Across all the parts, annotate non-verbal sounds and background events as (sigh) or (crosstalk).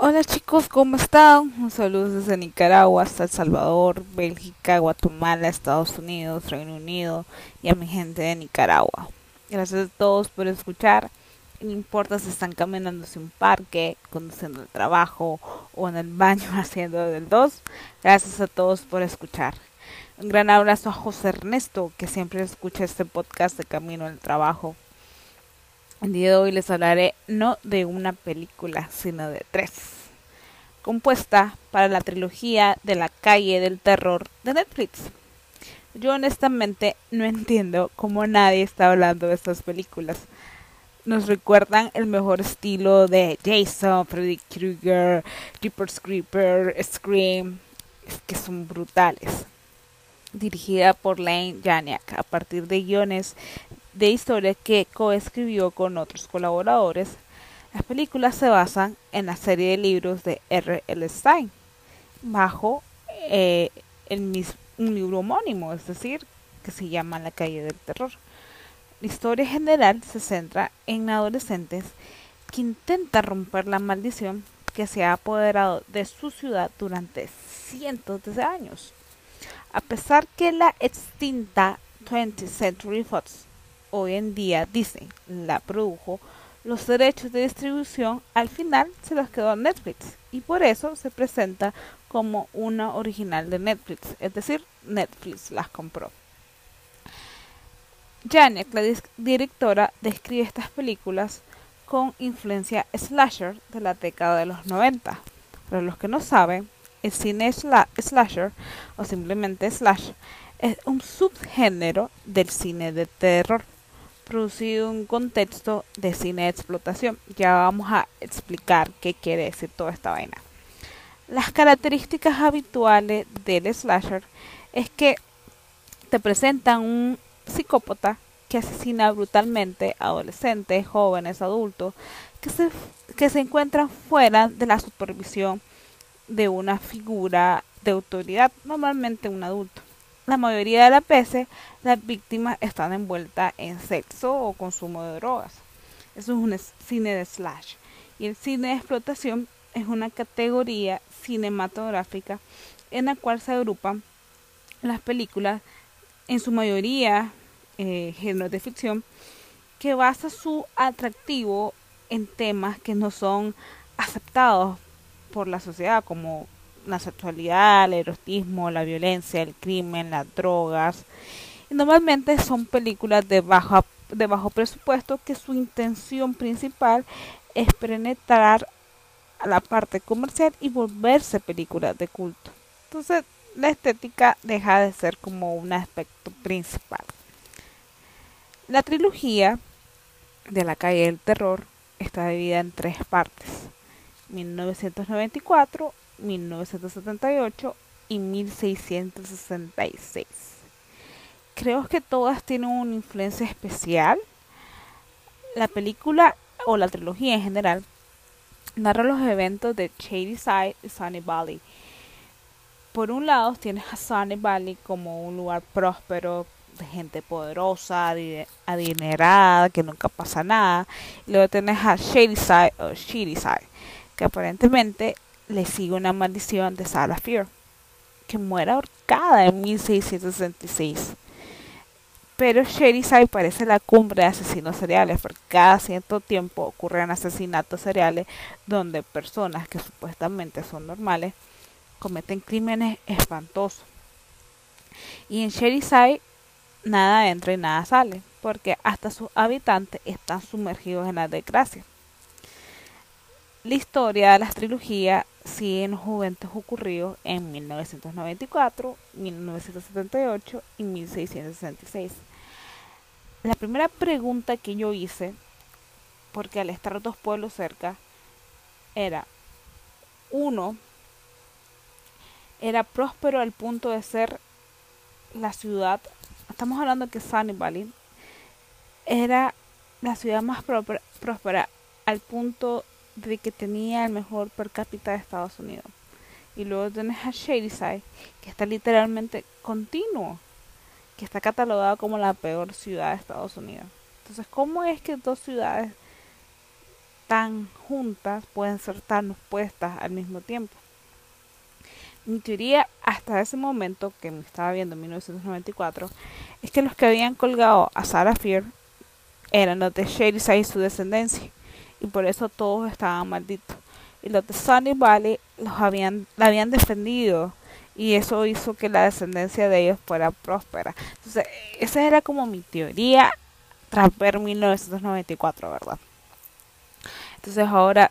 Hola chicos, ¿cómo están? Un saludo desde Nicaragua hasta El Salvador, Bélgica, Guatemala, Estados Unidos, Reino Unido y a mi gente de Nicaragua. Gracias a todos por escuchar. No importa si están caminando hacia un parque, conduciendo el trabajo o en el baño (laughs) haciendo del 2. Gracias a todos por escuchar. Un gran abrazo a José Ernesto, que siempre escucha este podcast de Camino al Trabajo. El día de hoy les hablaré no de una película, sino de tres, compuesta para la trilogía de la calle del terror de Netflix. Yo honestamente no entiendo cómo nadie está hablando de estas películas. Nos recuerdan el mejor estilo de Jason, Freddy Krueger, Jeepers Creeper, Scream, es que son brutales. Dirigida por Lane Janiak a partir de guiones de historia que coescribió con otros colaboradores, las películas se basan en la serie de libros de R. L. Stein, bajo eh, el mismo, un libro homónimo, es decir, que se llama La calle del terror. La historia general se centra en adolescentes que intentan romper la maldición que se ha apoderado de su ciudad durante cientos de años. A pesar que la extinta 20th Century Fox hoy en día Disney la produjo, los derechos de distribución al final se los quedó Netflix y por eso se presenta como una original de Netflix, es decir, Netflix las compró. Janek, la directora, describe estas películas con influencia slasher de la década de los 90. Para los que no saben, el cine slasher o simplemente slash es un subgénero del cine de terror producido un contexto de cine de explotación. Ya vamos a explicar qué quiere decir toda esta vaina. Las características habituales del slasher es que te presentan un psicópata que asesina brutalmente a adolescentes, jóvenes, adultos, que se, que se encuentran fuera de la supervisión de una figura de autoridad, normalmente un adulto la mayoría de las veces las víctimas están envueltas en sexo o consumo de drogas. Eso es un cine de slash. Y el cine de explotación es una categoría cinematográfica en la cual se agrupan las películas, en su mayoría eh, géneros de ficción, que basa su atractivo en temas que no son aceptados por la sociedad, como la sexualidad, el erotismo, la violencia, el crimen, las drogas. Y normalmente son películas de bajo, de bajo presupuesto que su intención principal es penetrar a la parte comercial y volverse películas de culto. Entonces la estética deja de ser como un aspecto principal. La trilogía de la calle del terror está dividida en tres partes. 1994, 1978 y 1666. Creo que todas tienen una influencia especial. La película o la trilogía en general narra los eventos de Shadyside y Sunny Valley. Por un lado tienes a Sunny Valley como un lugar próspero, de gente poderosa, adinerada, que nunca pasa nada. Y luego tienes a Shadyside o Shadyside, que aparentemente le sigue una maldición de Sarah que muere ahorcada en 1666. Pero Sherry parece la cumbre de asesinos seriales, porque cada cierto tiempo ocurren asesinatos seriales donde personas que supuestamente son normales cometen crímenes espantosos. Y en Sherry nada entra y nada sale, porque hasta sus habitantes están sumergidos en la desgracia. La historia de las trilogías sigue en los eventos ocurridos en 1994, 1978 y 1666. La primera pregunta que yo hice, porque al estar dos pueblos cerca, era, uno, era próspero al punto de ser la ciudad, estamos hablando que Sunny Valley era la ciudad más próspera al punto de que tenía el mejor per cápita de Estados Unidos. Y luego tienes a Shadyside, que está literalmente continuo, que está catalogado como la peor ciudad de Estados Unidos. Entonces, ¿cómo es que dos ciudades tan juntas, pueden ser tan opuestas al mismo tiempo. Mi teoría hasta ese momento, que me estaba viendo en 1994, es que los que habían colgado a Sarah Fear eran los de Shadyside y su descendencia, y por eso todos estaban malditos. Y los de Sunny Valley los habían, la habían defendido, y eso hizo que la descendencia de ellos fuera próspera. Entonces, esa era como mi teoría tras ver 1994, ¿verdad? Entonces ahora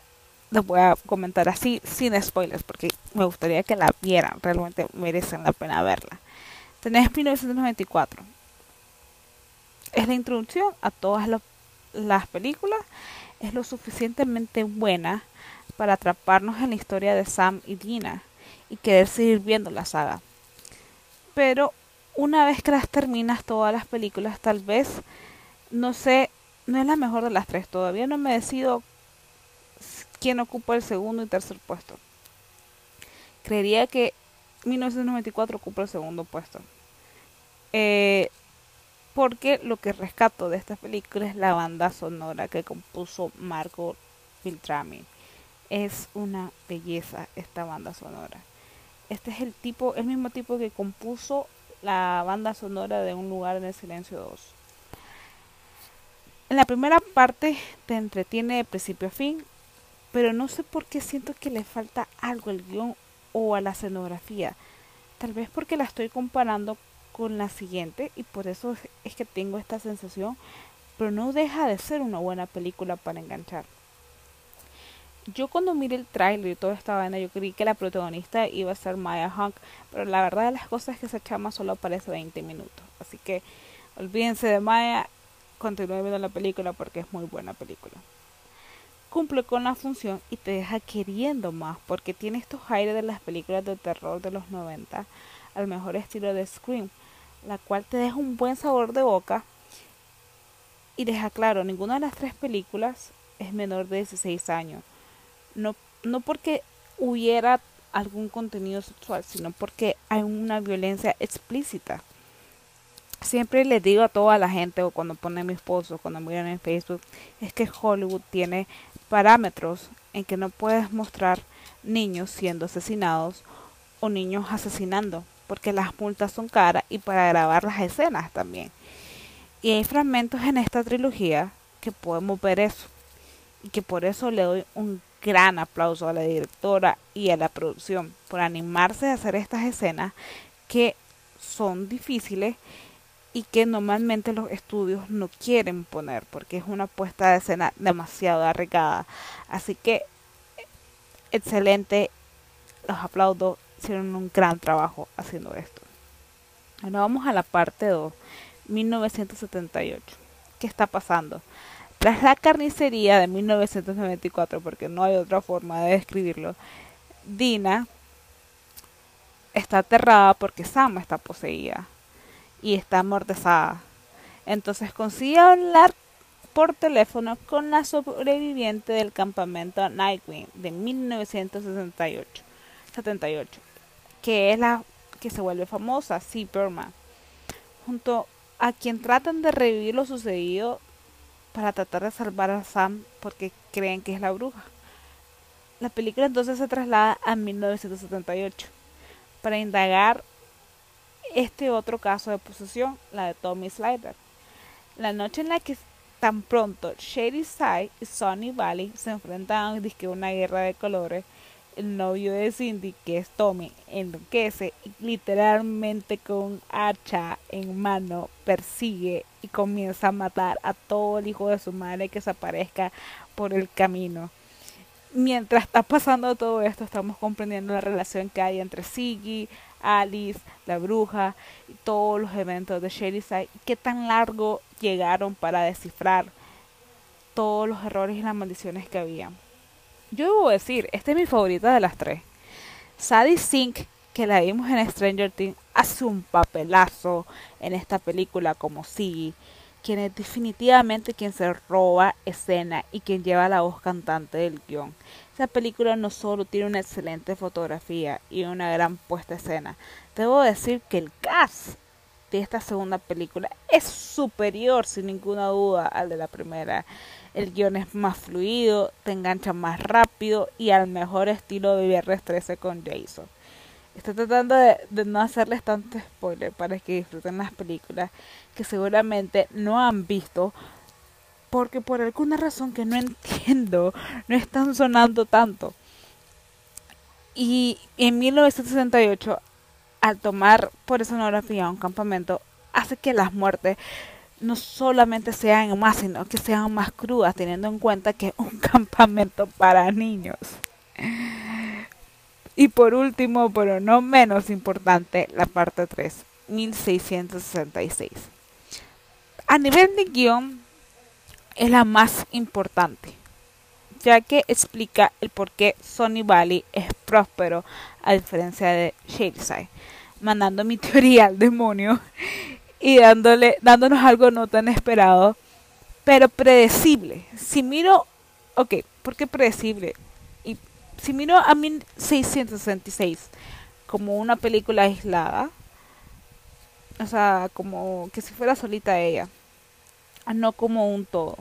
les voy a comentar así, sin spoilers, porque me gustaría que la vieran, realmente merecen la pena verla. Tenés 1994. Es la introducción a todas las películas. Es lo suficientemente buena para atraparnos en la historia de Sam y Dina y querer seguir viendo la saga. Pero una vez que las terminas todas las películas, tal vez, no sé, no es la mejor de las tres. Todavía no me decido quién ocupa el segundo y tercer puesto. Creería que 1994 ocupa el segundo puesto. Eh, porque lo que rescato de esta película es la banda sonora que compuso Marco Filtrami. Es una belleza esta banda sonora. Este es el tipo, el mismo tipo que compuso la banda sonora de Un lugar en el silencio 2. En la primera parte te entretiene de principio a fin, pero no sé por qué siento que le falta algo al guion o a la escenografía. Tal vez porque la estoy comparando con la siguiente y por eso es que tengo esta sensación, pero no deja de ser una buena película para enganchar. Yo cuando miré el tráiler y toda esta vaina, yo creí que la protagonista iba a ser Maya Hunk, pero la verdad de las cosas es que esa chama solo aparece 20 minutos. Así que olvídense de Maya, continúen viendo la película porque es muy buena película cumple con la función y te deja queriendo más porque tiene estos aires de las películas de terror de los 90 al mejor estilo de Scream, la cual te deja un buen sabor de boca y deja claro, ninguna de las tres películas es menor de 16 años. No, no porque hubiera algún contenido sexual, sino porque hay una violencia explícita siempre les digo a toda la gente o cuando pone mi esposo, cuando miran en Facebook, es que Hollywood tiene parámetros en que no puedes mostrar niños siendo asesinados o niños asesinando, porque las multas son caras y para grabar las escenas también. Y hay fragmentos en esta trilogía que podemos ver eso. Y que por eso le doy un gran aplauso a la directora y a la producción por animarse a hacer estas escenas que son difíciles y que normalmente los estudios no quieren poner porque es una puesta de escena demasiado arriesgada. Así que excelente, los aplaudo, hicieron un gran trabajo haciendo esto. Ahora vamos a la parte 2, 1978. ¿Qué está pasando? Tras la carnicería de 1994, porque no hay otra forma de describirlo, Dina está aterrada porque Sam está poseída y está amortizada. Entonces consigue hablar por teléfono con la sobreviviente del campamento Nightwing de 1978, 78, que es la que se vuelve famosa, C. Berman, junto a quien tratan de revivir lo sucedido para tratar de salvar a Sam porque creen que es la bruja. La película entonces se traslada a 1978 para indagar este otro caso de posesión, la de Tommy Slider. La noche en la que tan pronto Shady Side y Sonny Valley se enfrentan a una guerra de colores, el novio de Cindy, que es Tommy, enloquece y literalmente con hacha en mano persigue y comienza a matar a todo el hijo de su madre que se aparezca por el camino. Mientras está pasando todo esto, estamos comprendiendo la relación que hay entre Siggy, Alice, la bruja y todos los eventos de Side. qué tan largo llegaron para descifrar todos los errores y las maldiciones que había. Yo debo decir, esta es mi favorita de las tres. Sadie Sink, que la vimos en Stranger Things, hace un papelazo en esta película como Siggy, quien es definitivamente quien se roba escena y quien lleva la voz cantante del guion. Esta película no solo tiene una excelente fotografía y una gran puesta escena, debo decir que el cast de esta segunda película es superior sin ninguna duda al de la primera. El guion es más fluido, te engancha más rápido y al mejor estilo de Viernes 13 con Jason. Estoy tratando de, de, no hacerles tanto spoiler para que disfruten las películas que seguramente no han visto porque por alguna razón que no entiendo no están sonando tanto. Y en 1968, al tomar por escenografía un campamento, hace que las muertes no solamente sean más, sino que sean más crudas, teniendo en cuenta que es un (laughs) campamento para niños. Y por último, pero no menos importante, la parte 3, 1666. A nivel de guion, es la más importante, ya que explica el por qué Sonny Valley es próspero a diferencia de Shadyside, mandando mi (laughs) teoría al demonio y dándole, dándonos algo no tan esperado, pero predecible. Si miro, ok, ¿por qué predecible? si miro a 1666 como una película aislada, o sea, como que si fuera solita ella, no como un todo,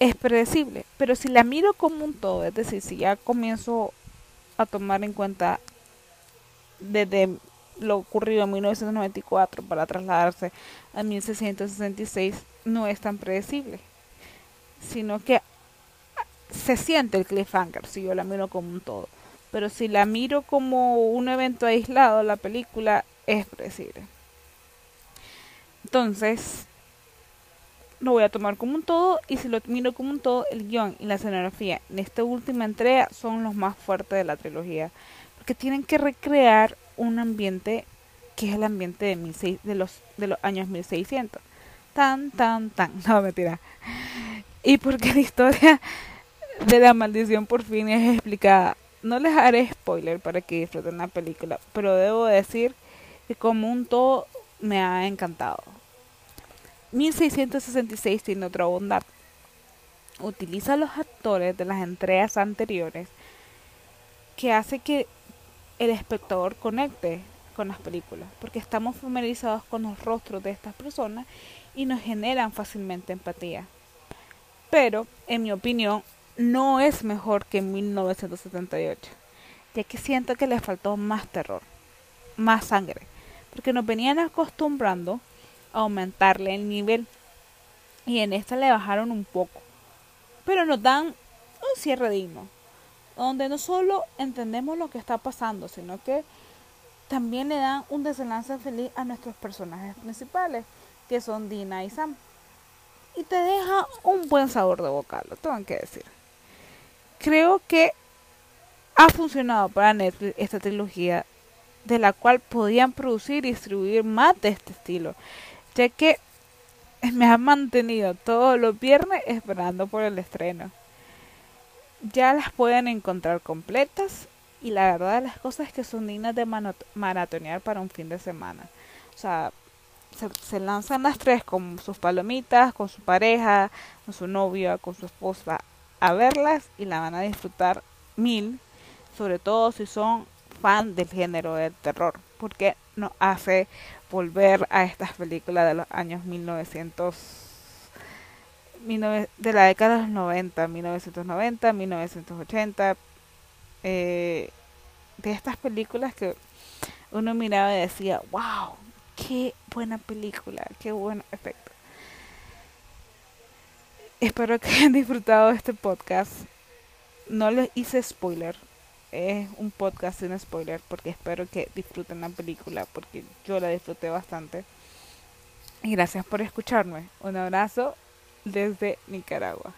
es predecible. Pero si la miro como un todo, es decir, si ya comienzo a tomar en cuenta desde lo ocurrido en 1994 para trasladarse a 1666, no es tan predecible, sino que se siente el cliffhanger si yo la miro como un todo. Pero si la miro como un evento aislado, la película es predecible. Entonces, lo voy a tomar como un todo y si lo miro como un todo, el guion y la escenografía en esta última entrega son los más fuertes de la trilogía. Porque tienen que recrear un ambiente que es el ambiente de, de, los, de los años 1600. Tan, tan, tan. (laughs) No, mentira. Y porque la historia de la maldición por fin es explicada. No les haré spoiler para que disfruten la película, pero debo decir que como un todo me ha encantado. 1666 tiene otra bondad. Utiliza los actores de las entregas anteriores que hace que el espectador conecte con las películas, porque estamos familiarizados con los rostros de estas personas y nos generan fácilmente empatía. Pero, en mi opinión, no es mejor que 1978, ya que siento que le faltó más terror, más sangre, porque nos venían acostumbrando a aumentarle el nivel y en esta le bajaron un poco, pero nos dan un cierre digno, donde no solo entendemos lo que está pasando, sino que también le dan un desenlace feliz a nuestros personajes principales, que son Dina y Sam. Y te deja un buen sabor de boca, lo tengo que decir creo que ha funcionado para Netflix esta trilogía de la cual podían producir y distribuir más de este estilo, ya que me han mantenido todos los viernes esperando por el estreno. Ya las pueden encontrar completas y la verdad de las cosas es que son dignas de maratonear para un fin de semana. O sea, se, se, lanzan las tres con sus palomitas, con su pareja, con su novia, con su esposa a verlas y la van a disfrutar mil, sobre todo si son fan del género del terror, porque nos hace volver a estas películas de los años 1900 de la década de los 90, 1990, 1980, eh, de estas películas que uno miraba y decía, wow, qué buena película, qué buen efecto. Espero que hayan disfrutado de este podcast. No les hice spoiler. Es un podcast sin spoiler porque espero que disfruten la película porque yo la disfruté bastante. Y gracias por escucharme. Un abrazo desde Nicaragua.